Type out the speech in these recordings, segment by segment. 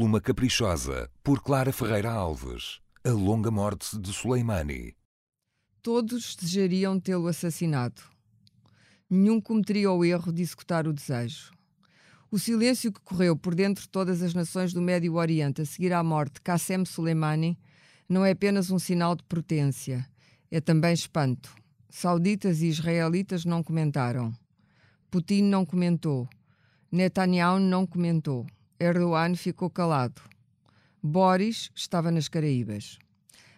Pluma Caprichosa, por Clara Ferreira Alves. A longa morte de Soleimani. Todos desejariam tê-lo assassinado. Nenhum cometeria o erro de executar o desejo. O silêncio que correu por dentro de todas as nações do Médio Oriente a seguir à morte de Qassem Soleimani não é apenas um sinal de potência, é também espanto. Sauditas e israelitas não comentaram. Putin não comentou. Netanyahu não comentou. Erdogan ficou calado. Boris estava nas Caraíbas.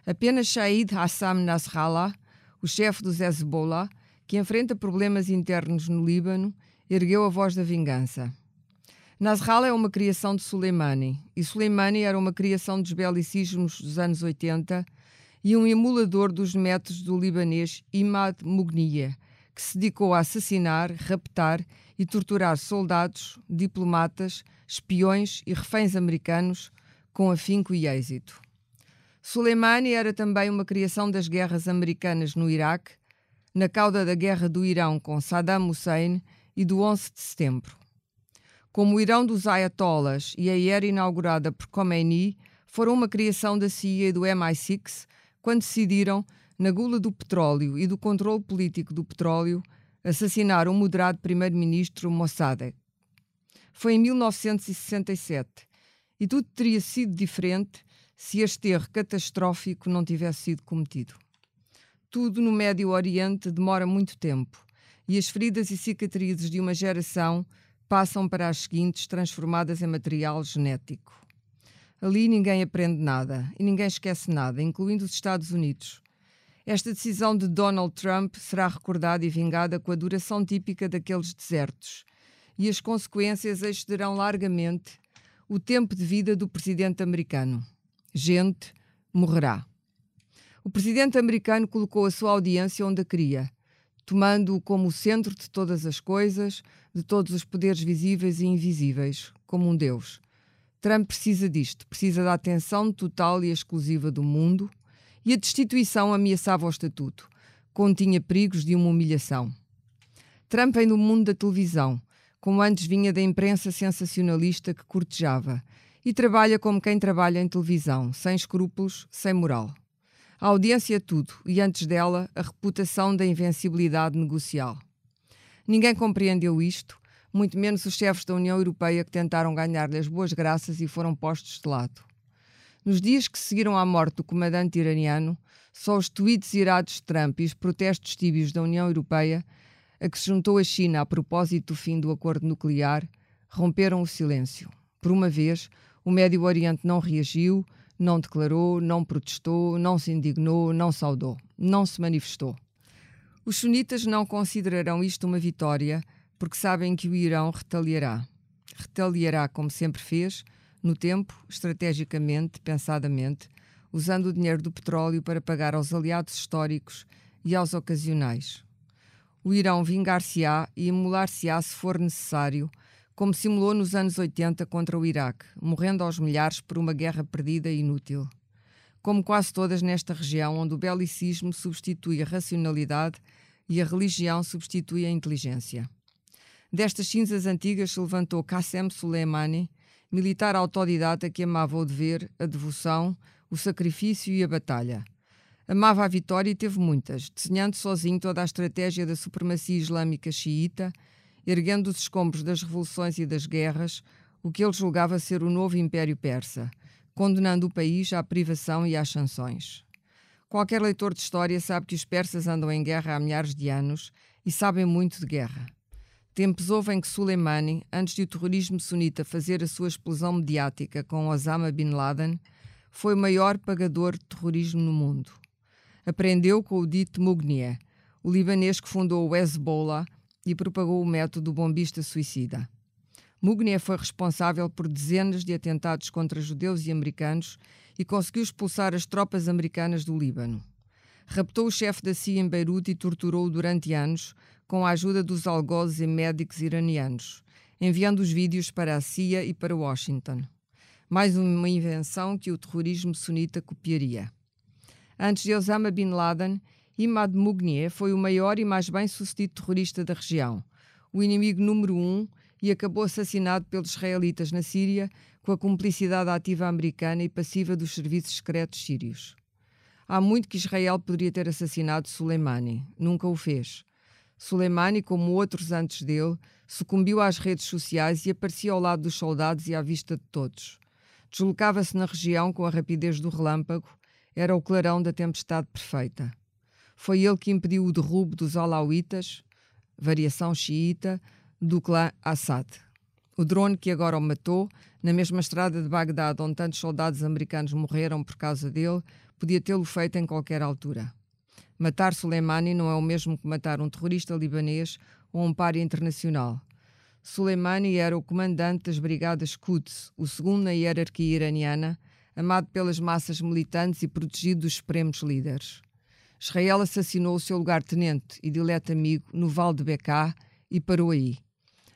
Apenas Shahid Hassan Nasrallah, o chefe dos Hezbollah, que enfrenta problemas internos no Líbano, ergueu a voz da vingança. Nasrallah é uma criação de Soleimani, e Soleimani era uma criação dos belicismos dos anos 80 e um emulador dos métodos do libanês Imad Mugniye, que se dedicou a assassinar, raptar e torturar soldados, diplomatas, espiões e reféns americanos com afinco e êxito. Soleimani era também uma criação das guerras americanas no Iraque, na cauda da guerra do Irão com Saddam Hussein e do 11 de setembro. Como o Irão dos Ayatollahs e a era inaugurada por Khomeini foram uma criação da CIA e do MI6 quando decidiram, na gula do petróleo e do controle político do petróleo, assassinar o moderado primeiro-ministro Mossadegh. Foi em 1967 e tudo teria sido diferente se este erro catastrófico não tivesse sido cometido. Tudo no Médio Oriente demora muito tempo e as feridas e cicatrizes de uma geração passam para as seguintes, transformadas em material genético. Ali ninguém aprende nada e ninguém esquece nada, incluindo os Estados Unidos. Esta decisão de Donald Trump será recordada e vingada com a duração típica daqueles desertos, e as consequências excederão largamente o tempo de vida do presidente americano. Gente morrerá. O presidente americano colocou a sua audiência onde a queria, tomando-o como o centro de todas as coisas, de todos os poderes visíveis e invisíveis, como um Deus. Trump precisa disto, precisa da atenção total e exclusiva do mundo, e a destituição ameaçava o estatuto, continha perigos de uma humilhação. Trump vem do mundo da televisão, como antes vinha da imprensa sensacionalista que cortejava, e trabalha como quem trabalha em televisão, sem escrúpulos, sem moral. A audiência é tudo, e antes dela, a reputação da invencibilidade negocial. Ninguém compreendeu isto, muito menos os chefes da União Europeia que tentaram ganhar-lhe as boas graças e foram postos de lado. Nos dias que seguiram à morte do comandante iraniano, só os tweets irados de Trump e os protestos tíbios da União Europeia a que se juntou a China a propósito do fim do acordo nuclear, romperam o silêncio. Por uma vez, o Médio Oriente não reagiu, não declarou, não protestou, não se indignou, não saudou, não se manifestou. Os sunitas não considerarão isto uma vitória porque sabem que o Irão retaliará. Retaliará como sempre fez, no tempo, estrategicamente, pensadamente, usando o dinheiro do petróleo para pagar aos aliados históricos e aos ocasionais o Irão vingar-se-á e emular-se-á se for necessário, como simulou nos anos 80 contra o Iraque, morrendo aos milhares por uma guerra perdida e inútil. Como quase todas nesta região onde o belicismo substitui a racionalidade e a religião substitui a inteligência. Destas cinzas antigas se levantou Qassem Soleimani, militar autodidata que amava o dever, a devoção, o sacrifício e a batalha Amava a vitória e teve muitas, desenhando sozinho toda a estratégia da supremacia islâmica xiita, erguendo os escombros das revoluções e das guerras, o que ele julgava ser o novo Império Persa, condenando o país à privação e às sanções. Qualquer leitor de história sabe que os persas andam em guerra há milhares de anos e sabem muito de guerra. Tempos houve em que Soleimani, antes de o terrorismo sunita fazer a sua explosão mediática com Osama Bin Laden, foi o maior pagador de terrorismo no mundo aprendeu com o dito Mugnier, o libanês que fundou o Hezbollah e propagou o método bombista suicida. Mugnier foi responsável por dezenas de atentados contra judeus e americanos e conseguiu expulsar as tropas americanas do Líbano. Raptou o chefe da CIA em Beirute e torturou-o durante anos com a ajuda dos algozes e médicos iranianos, enviando os vídeos para a CIA e para Washington. Mais uma invenção que o terrorismo sunita copiaria. Antes de Osama Bin Laden, Imad Mugnier foi o maior e mais bem-sucedido terrorista da região, o inimigo número um e acabou assassinado pelos israelitas na Síria com a cumplicidade ativa americana e passiva dos serviços secretos sírios. Há muito que Israel poderia ter assassinado Soleimani, nunca o fez. Soleimani, como outros antes dele, sucumbiu às redes sociais e aparecia ao lado dos soldados e à vista de todos. Deslocava-se na região com a rapidez do relâmpago, era o clarão da tempestade perfeita. Foi ele que impediu o derrubo dos alauítas, variação xiita, do clã Assad. O drone que agora o matou, na mesma estrada de Bagdade onde tantos soldados americanos morreram por causa dele, podia tê-lo feito em qualquer altura. Matar Soleimani não é o mesmo que matar um terrorista libanês ou um páreo internacional. Soleimani era o comandante das Brigadas Quds, o segundo na hierarquia iraniana, amado pelas massas militantes e protegido dos supremos líderes. Israel assassinou o seu lugar-tenente e dileto amigo no Val de Beká e parou aí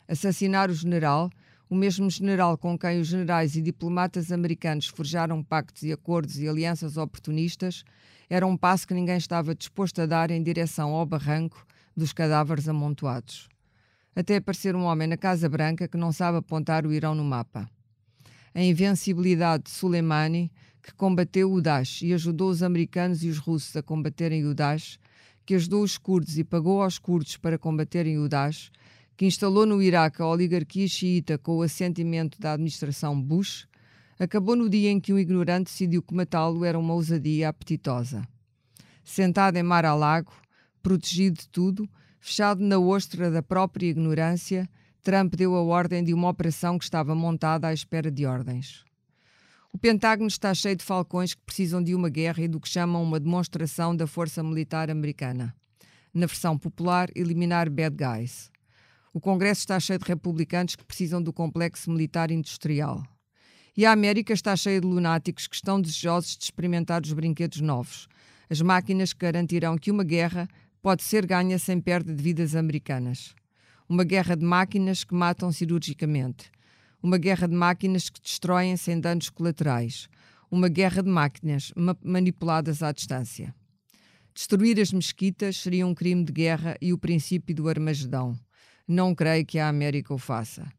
assassinar o general, o mesmo general com quem os generais e diplomatas americanos forjaram pactos e acordos e alianças oportunistas, era um passo que ninguém estava disposto a dar em direção ao barranco dos cadáveres amontoados. Até aparecer um homem na Casa Branca que não sabe apontar o Irão no mapa. A invencibilidade de Soleimani, que combateu o Daesh e ajudou os americanos e os russos a combaterem o Daesh, que ajudou os curdos e pagou aos curdos para combaterem o Daesh, que instalou no Iraque a oligarquia xiita com o assentimento da administração Bush, acabou no dia em que um ignorante decidiu que matá-lo era uma ousadia apetitosa. Sentado em mar-a-lago, protegido de tudo, fechado na ostra da própria ignorância, Trump deu a ordem de uma operação que estava montada à espera de ordens. O Pentágono está cheio de falcões que precisam de uma guerra e do que chamam uma demonstração da força militar americana. Na versão popular, eliminar bad guys. O Congresso está cheio de republicanos que precisam do complexo militar industrial. E a América está cheia de lunáticos que estão desejosos de experimentar os brinquedos novos, as máquinas que garantirão que uma guerra pode ser ganha sem perda de vidas americanas. Uma guerra de máquinas que matam cirurgicamente. Uma guerra de máquinas que destroem sem danos colaterais. Uma guerra de máquinas ma manipuladas à distância. Destruir as mesquitas seria um crime de guerra e o princípio do Armagedão. Não creio que a América o faça.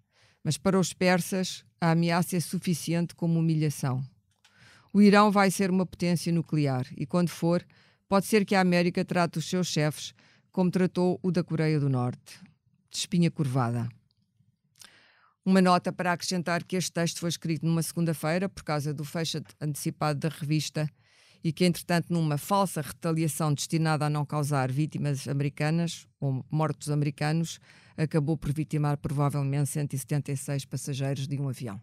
Mas para os persas, a ameaça é suficiente como humilhação. O Irão vai ser uma potência nuclear e, quando for, pode ser que a América trate os seus chefes como tratou o da Coreia do Norte, de espinha curvada. Uma nota para acrescentar que este texto foi escrito numa segunda-feira por causa do fecho antecipado da revista e que, entretanto, numa falsa retaliação destinada a não causar vítimas americanas ou mortos americanos, acabou por vitimar provavelmente 176 passageiros de um avião.